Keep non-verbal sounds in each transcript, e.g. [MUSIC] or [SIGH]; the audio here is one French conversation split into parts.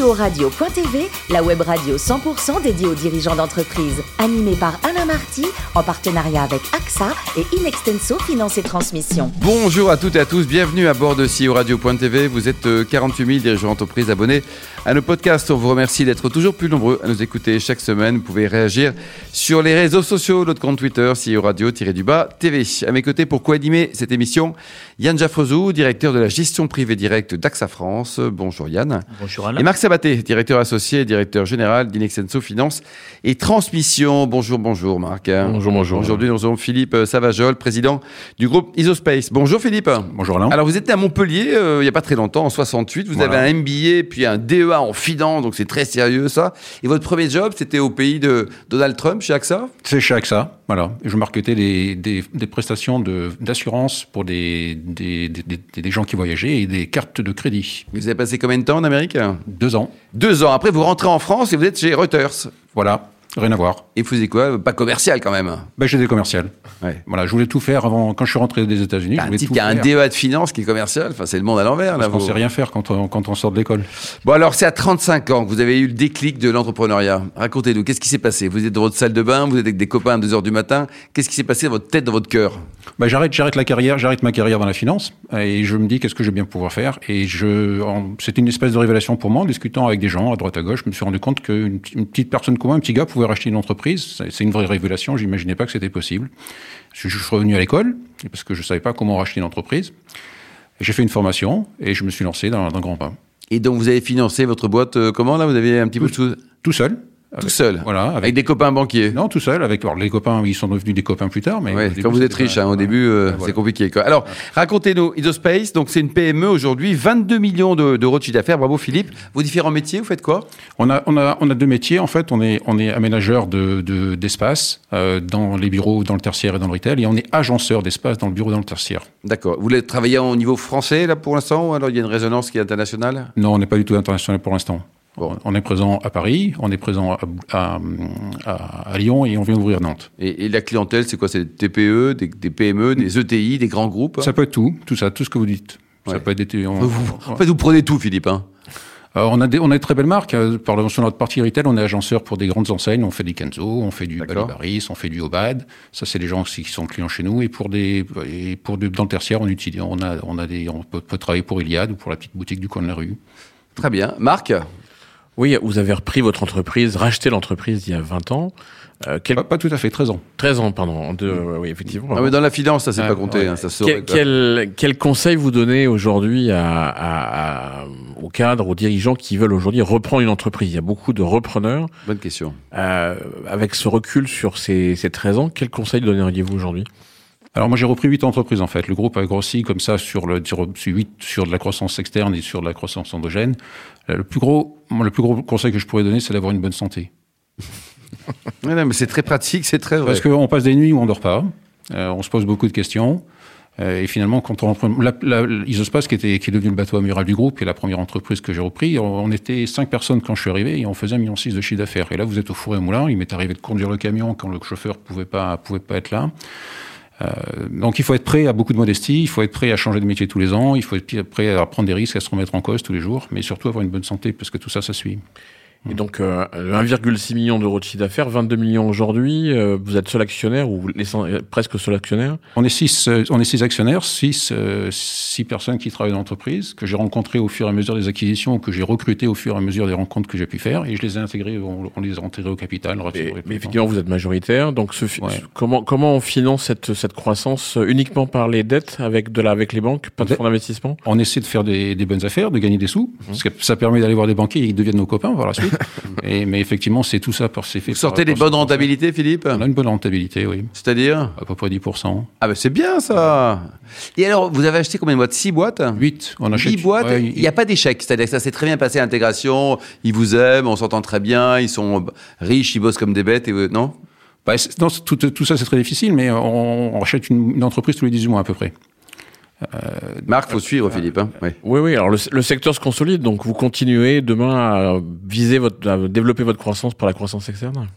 CEO-radio.tv, la web radio 100% dédiée aux dirigeants d'entreprise. Animée par Alain Marty, en partenariat avec AXA et Inextenso Finance et Transmission. Bonjour à toutes et à tous, bienvenue à bord de CEO Radio.tv. Vous êtes 48 000 dirigeants d'entreprise abonnés à nos podcasts. On vous remercie d'être toujours plus nombreux à nous écouter chaque semaine. Vous pouvez réagir sur les réseaux sociaux, notre compte Twitter, CEO Radio-du-bas TV. À mes côtés, pour co-animer cette émission, Yann Jaffrezou, directeur de la gestion privée directe d'AXA France. Bonjour Yann. Bonjour Alain. Et Marc Sabaté, directeur associé et directeur général d'Inexenso Finance et Transmission. Bonjour, bonjour Marc. Bonjour, bonjour. Aujourd'hui, nous avons Philippe Savajol, président du groupe Isospace. Bonjour Philippe. Bonjour Alain. Alors vous étiez à Montpellier euh, il n'y a pas très longtemps, en 68. Vous Voilà. avez un MBA puis un DEA en finance, donc c'est très sérieux ça. Et votre premier job, c'était au pays de Donald Trump chez AXA C'est chez AXA, voilà. Je marketais des, des, des prestations de- d'assurance pour des- des gens qui voyageaient et des cartes de crédit. Vous avez passé combien de temps en Amérique? Deux ans, Deux ans. Après, vous rentrez en France et vous êtes chez Reuters. voilà, rien à voir. Et vous faisiez quoi? Pas commercial quand même. Ben, j'étais commercial. Ouais. Voilà, je voulais tout faire avant, quand je suis rentré des États-Unis. je Un voulais type tout qui a un. DEA de finance qui est commercial, enfin c'est le monde à l'envers. Parce qu'on vous. sait rien faire quand on, quand on sort de l'école. Bon alors c'est à 35 ans que vous avez eu le déclic de l'entrepreneuriat. Racontez-nous, qu'est-ce qui s'est passé? Vous êtes dans votre salle de bain, vous êtes avec des copains à 2h du matin. Qu'est-ce qui s'est passé dans votre tête, dans votre cœur? Ben, j'arrête, j'arrête la carrière, j'arrête ma carrière dans la finance et je me dis qu'est-ce que je vais bien pouvoir faire? Et je, c'était une espèce de révélation pour moi en discutant avec des gens à droite à gauche. Je me suis rendu compte qu'une une petite personne comme moi, un petit gars, pouvait racheter une entreprise. C'est une vraie révélation. J'imaginais pas que c'était possible. Je, suis revenu à l'école parce que je savais pas comment racheter une entreprise. J'ai fait une formation et je me suis lancé dans, dans grand pain. Et donc vous avez financé votre boîte euh, comment là? Vous avez un petit peu de Tout seul. Tout seul Voilà. Avec Avec, des copains banquiers non, tout seul. Avec alors, les copains, ils sont devenus des copains plus tard. Mais Ouais, au début, quand vous êtes riche, hein, au début, euh, Ouais, c'est compliqué. Quoi. Alors, racontez-nous, Idospace, donc c'est une PME aujourd'hui, 22 millions de- d'euros de chiffre d'affaires. Bravo Philippe. Vos différents métiers, vous faites quoi? On a, on, a, on a deux métiers. En fait, on est, on est aménageur de, de- d'espace euh, dans les bureaux, dans le tertiaire et dans le retail, et on est agenceur d'espace dans le bureau et dans le tertiaire. D'accord. Vous voulez travailler au niveau français là pour l'instant ou alors il y a une résonance qui est internationale? Non, on n'est pas du tout international pour l'instant. Bon. On est présent à Paris, on est présent à, à- à- à Lyon et on vient d'ouvrir Nantes. et, et la clientèle, c'est quoi? C'est des TPE, des, des PME, des ETI, des grands groupes? Ça peut être tout, tout ça, tout ce que vous dites. Ouais. Ça peut être des, on, Vous- En fait, vous prenez tout, Philippe. hein. Euh, on, a des, on a de très belles marques. Euh, Par sur notre partie retail, on est agenceur pour des grandes enseignes. On fait du Kenzo, on fait du. Balibaris, on fait du Obad. Ça, c'est les gens aussi qui sont clients chez nous. Et pour des, et pour du- dans le tertiaire, on utilise, on a, on a des, on peut, peut travailler pour Iliad ou pour la petite boutique du coin de la rue. Très bien. Marc? Oui, vous avez repris votre entreprise, racheté l'entreprise il y a 20 ans. Euh, quel- Pas, pas tout à fait, 13 ans. 13 ans, pardon. En deux- oui, effectivement. ah, mais Dans la finance, ça, c'est Ah, pas compté. ouais. hein, ça Quel, quel, quel conseil vous donnez aujourd'hui à, à- à- aux cadres, aux dirigeants qui veulent aujourd'hui reprendre une entreprise? Il y a beaucoup de repreneurs. Bonne question. Euh, avec ce recul sur ces, ces 13 ans, quel conseil donneriez-vous aujourd'hui? Alors moi j'ai repris huit entreprises en fait. Le groupe a grossi comme ça sur le sur, sur huit sur de la croissance externe et sur de la croissance endogène. Euh, Le plus gros le plus gros conseil que je pourrais donner c'est d'avoir une bonne santé. [LAUGHS] Ouais, non, mais c'est très pratique, c'est très vrai. Parce qu'on passe des nuits où on dort pas, euh, on se pose beaucoup de questions. euh, et finalement, quand on reprend la, la, Isospace, qui, était, qui est devenu le bateau amiral du groupe, qui est la première entreprise que j'ai repris, on, on était cinq personnes quand je suis arrivé et on faisait un million six de chiffre d'affaires. Et là, vous êtes au four et au moulin. Il m'est arrivé de conduire le camion quand le chauffeur pouvait pas pouvait pas être là. Euh, donc il faut être prêt à beaucoup de modestie, il faut être prêt à changer de métier tous les ans, il faut être prêt à prendre des risques, à se remettre en cause tous les jours, mais surtout avoir une bonne santé parce que tout ça, ça suit. Et donc, euh, 1,6 million d'euros de chiffre d'affaires, 22 millions aujourd'hui. euh, vous êtes seul actionnaire ou laissant- euh, presque seul actionnaire? On est six, euh, on est six actionnaires, six, euh, six personnes qui travaillent dans l'entreprise, que j'ai rencontrées au fur et à mesure des acquisitions, que j'ai recrutées au fur et à mesure des rencontres que j'ai pu faire, et je les ai intégrés, on, on les a intégrés au capital. relativement mais effectivement, vous êtes majoritaire. Donc, ce comment, comment on finance cette, cette croissance euh, uniquement par les dettes avec, de la, avec les banques, pas de fonds d'investissement? On essaie de faire des, des bonnes affaires, de gagner des sous, parce que ça permet d'aller voir des banquiers et ils deviennent nos copains par la suite. [LAUGHS] et, mais effectivement, c'est tout ça par c'est fait. Vous sortez des bonnes rentabilités, Philippe? On a une bonne rentabilité, oui. C'est-à-dire? À peu près 10%. Ah, ben c'est bien ça Et alors, vous avez acheté combien de boîtes? Six boîtes? 8, on achète. 10 boîtes, ouais, il n'y a pas d'échec. C'est-à-dire que ça s'est très bien passé l'intégration, ils vous aiment, on s'entend très bien, ils sont riches, ils bossent comme des bêtes, et vous- non? Bah, non, tout, tout ça, c'est très difficile, mais on, on rachète une, une entreprise tous les 18 mois à peu près. Marc, faut suivre, Philippe. hein. Oui, oui. Alors, le, le secteur se consolide. Donc, vous continuez demain à viser votre, à développer votre croissance par la croissance externe?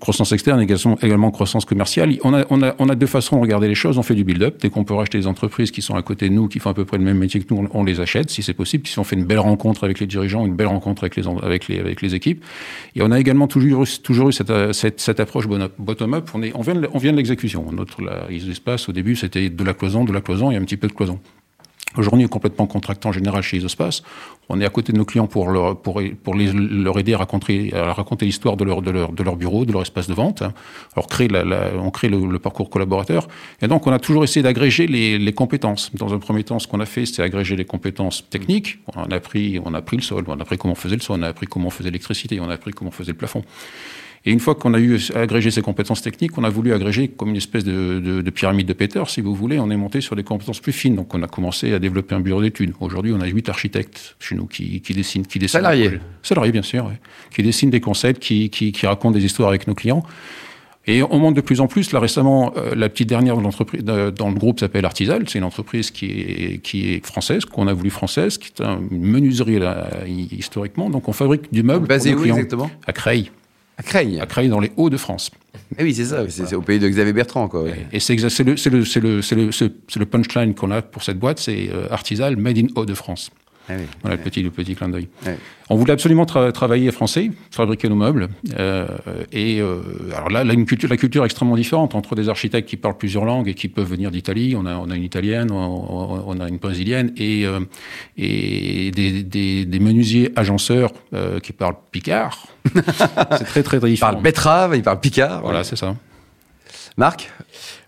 Croissance externe, également, également croissance commerciale. On a, on, a, on a deux façons de regarder les choses. On fait du build-up. Dès qu'on peut racheter des entreprises qui sont à côté de nous, qui font à peu près le même métier que nous, on, les achète, si c'est possible. Si on fait une belle rencontre avec les dirigeants, une belle rencontre avec les, avec les, avec les équipes. Et on a également toujours, toujours eu cette, cette, cette approche bottom-up. On, est, on vient on vient de l'exécution. Notre, la, l'espace, au début, c'était de la cloison, de la cloison et un petit peu de cloison. Aujourd'hui, complètement contractant général chez Isospace. On est à côté de nos clients pour leur, pour, pour les, leur aider à raconter, à raconter l'histoire de leur, de, leur, de leur bureau, de leur espace de vente. Alors, créer la, la, on crée le, le, parcours collaborateur. Et donc, on a toujours essayé d'agréger les, les, compétences. Dans un premier temps, ce qu'on a fait, c'est agréger les compétences techniques. On a appris, on a appris le sol, on a appris comment on faisait le sol, on a appris comment on faisait l'électricité, on a appris comment on faisait le plafond. Et une fois qu'on a eu agrégé ces compétences techniques, on a voulu agréger comme une espèce de, de, de, pyramide de Peter, si vous voulez. On est monté sur des compétences plus fines. Donc, on a commencé à développer un bureau d'études. Aujourd'hui, on a huit architectes chez nous qui, qui dessinent, qui dessinent. Salariés. Salariés, bien sûr, ouais. Qui dessinent des concepts, qui, qui, qui racontent des histoires avec nos clients. Et on monte de plus en plus. Là, récemment, euh, la petite dernière de l'entreprise, dans le groupe s'appelle Artisal. C'est une entreprise qui est, qui est française, qu'on a voulu française, qui est une menuiserie là, historiquement. Donc, on fabrique du meuble. Basé où exactement? À Creil. À Creil. À Creil, dans les Hauts-de-France. Eh oui, c'est ça, c'est voilà. au pays de Xavier Bertrand. Quoi, ouais. Et c'est le, le, le, le, le punchline qu'on a pour cette boîte, c'est euh, Artisal Made in Hauts-de-France. Ah oui, voilà ouais. le petit le petit clin d'œil. Ouais. On voulait absolument tra travailler français, fabriquer nos meubles. Euh, et euh, alors là, là une culture, la culture est extrêmement différente entre des architectes qui parlent plusieurs langues et qui peuvent venir d'Italie. On a, on a une italienne, on, on a une brésilienne et, euh, et des, des, des, menuisiers agenceurs euh, qui parlent picard. [LAUGHS] c'est très très, très différent. Ils parlent betterave, ils parlent picard. Voilà, c'est ça. Marc?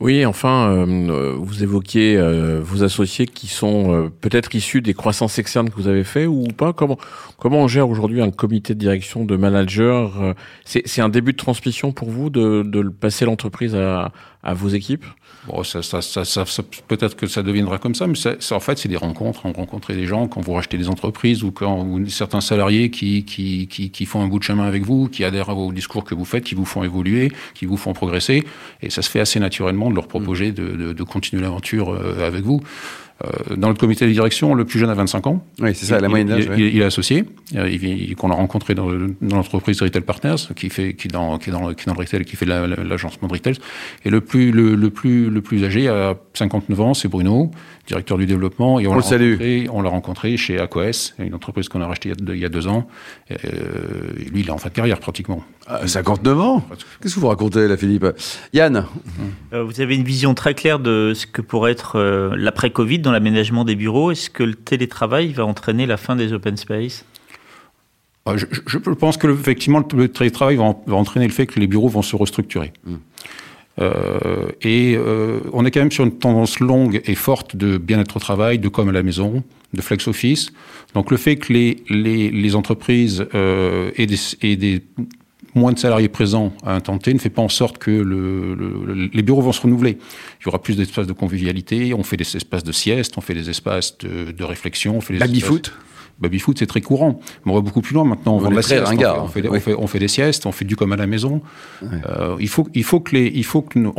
Oui, enfin, euh, vous évoquiez euh, vos associés qui sont euh, peut-être issus des croissances externes que vous avez fait ou pas. Comment comment on gère aujourd'hui un comité de direction de managers C'est un début de transmission pour vous de, de passer l'entreprise à, à vos équipes? Bon, ça, ça, ça, peut-être que ça deviendra comme ça, mais en fait, c'est des rencontres. On rencontre des gens quand vous rachetez des entreprises ou quand ou certains salariés qui, qui, qui, qui, font un bout de chemin avec vous, qui adhèrent au discours que vous faites, qui vous font évoluer, qui vous font progresser. Et ça se fait assez naturellement de leur proposer de, de, de continuer l'aventure avec vous. Euh, dans le comité de direction, le plus jeune a 25 ans. Oui, c'est ça, il, la moyenne d'âge. Il, il, il, est associé, il, qu'on a rencontré dans, dans l'entreprise Retail Partners, qui fait, qui dans, qui dans, qui dans le retail, qui fait l'agencement de retail. Et le plus, le, le plus, le plus âgé a 59 ans, c'est Bruno, directeur du développement. Et on, on l'a rencontré, on l'a rencontré chez AQS, une entreprise qu'on a rachetée il y a deux, il y a deux ans. Et, euh, lui, il est en fin de carrière pratiquement. Ah, 59 ans Qu'est-ce que vous racontez là, Philippe? Yann? Euh, Vous avez une vision très claire de ce que pourrait être euh, l'après-Covid dans l'aménagement des bureaux. Est-ce que le télétravail va entraîner la fin des open space? Ah, je, je, pense que effectivement le télétravail va, entraîner le fait que les bureaux vont se restructurer. Mm. Euh, et euh, on est quand même sur une tendance longue et forte de bien-être au travail, de comme à la maison, de flex office. Donc le fait que les, les, les entreprises euh, aient, des, aient des moins de salariés présents à un temps T ne fait pas en sorte que le, le, les bureaux vont se renouveler. Il y aura plus d'espaces de convivialité, on fait des espaces de sieste, on fait des espaces de, de réflexion, on fait des Baby-foot baby-foot, c'est très courant. Mais on va beaucoup plus loin maintenant. On, on vend de la sieste. On fait, on, fait, oui. on, fait, on, fait, des siestes, on fait du comme à la maison. Ouais. Euh, il, faut, il faut que les, il faut que nous,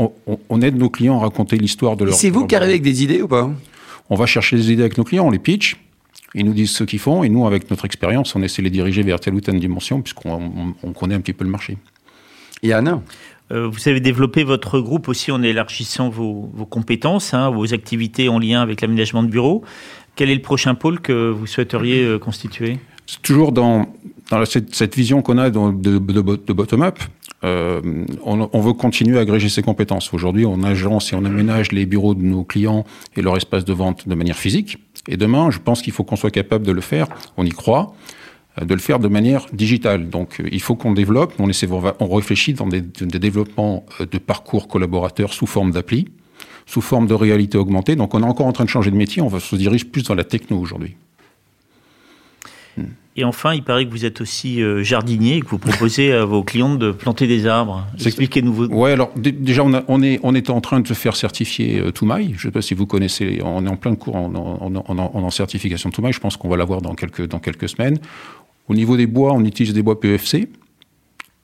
on, aide nos clients à raconter l'histoire de leur. C'est vous qui arrivez avec des idées ou pas? On va chercher des idées avec nos clients, on les pitch. Ils nous disent ce qu'ils font et nous, avec notre expérience, on essaie de les diriger vers telle ou telle dimension puisqu'on on, connaît un petit peu le marché. Yann euh, vous avez développé votre groupe aussi en élargissant vos, vos compétences, hein, vos activités en lien avec l'aménagement de bureaux. Quel est le prochain pôle que vous souhaiteriez euh, constituer? C'est toujours dans, cette, vision qu'on a de, bottom-up. Euh, on, on, veut continuer à agréger ses compétences. Aujourd'hui, on agence et on aménage les bureaux de nos clients et leur espace de vente de manière physique. Et demain, je pense qu'il faut qu'on soit capable de le faire. On y croit euh, de le faire de manière digitale. Donc, il faut qu'on développe. On, essaie, on réfléchit dans des, des développements de parcours collaborateurs sous forme d'appli sous forme de réalité augmentée. Donc on est encore en train de changer de métier, on va se dirige plus dans la techno aujourd'hui. Et enfin, il paraît que vous êtes aussi euh, jardinier et que vous proposez à vos clients de planter des arbres. Expliquez-nous. Vos... Oui, alors déjà, on, a, on, est, on est en train de se faire certifier euh, Toumaï. Je ne sais pas si vous connaissez, on est en plein cours en, en, en, en certification Toumaï. Je pense qu'on va l'avoir dans quelques, dans quelques semaines. Au niveau des bois, on utilise des bois PEFC.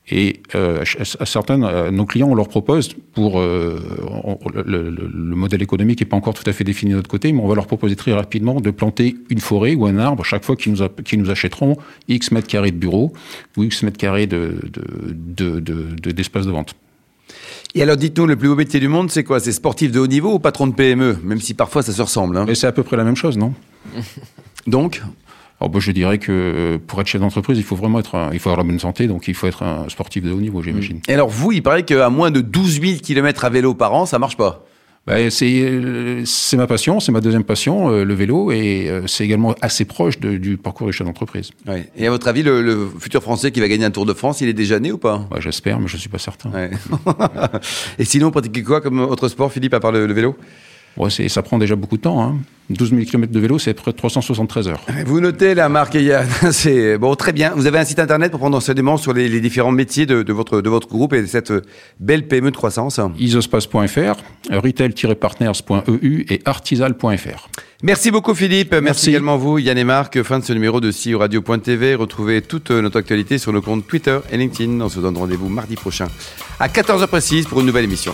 Et euh, à certains, à nos clients, on leur propose, pour euh, on- le, le- le modèle économique n'est pas encore tout à fait défini de notre côté, mais on va leur proposer très rapidement de planter une forêt ou un arbre chaque fois qu'ils nous, a- qu'ils nous achèteront X mètres carrés de bureaux ou X mètres carrés de, de, de, de- de- d'espace de vente. Et alors, dites-nous, le plus beau métier du monde, c'est quoi? C'est sportif de haut niveau ou patron de PME Même si parfois ça se ressemble. hein. Mais c'est à peu près la même chose, non? Donc, Alors, bah, je dirais que euh, pour être chef d'entreprise, il faut vraiment être, un- il faut avoir la bonne santé, donc il faut être un sportif de haut niveau, j'imagine. et alors vous, il paraît qu'à moins de 12 000 km à vélo par an, ça marche pas. Bah, c'est c'est ma passion, c'est ma deuxième passion, euh, le vélo, et c'est également assez proche de- du parcours du chef d'entreprise. Ouais. Et à votre avis, le, le futur Français qui va gagner un Tour de France, il est déjà né ou pas? Bah, J'espère, mais je suis pas certain. Ouais. [LAUGHS] Et sinon, pratiquez quoi comme autre sport, Philippe, à part le, le vélo? C'est- ça prend déjà beaucoup de temps. Hein. 12 000 km de vélo, c'est près de 373 heures. Vous notez la marque Yann. [LAUGHS] C'est bon, très bien. Vous avez un site internet pour prendre enseignement sur les, les différents métiers de, de votre de votre groupe et de cette belle PME de croissance. isospace.fr, retail-partners.eu et artisal.fr. Merci beaucoup Philippe. Merci, Merci. également vous, Yann et Marc. Fin de ce numéro de CEO Radio.tv. Retrouvez toute notre actualité sur nos comptes Twitter et LinkedIn. On se donne rendez-vous mardi prochain à 14h précise pour une nouvelle émission.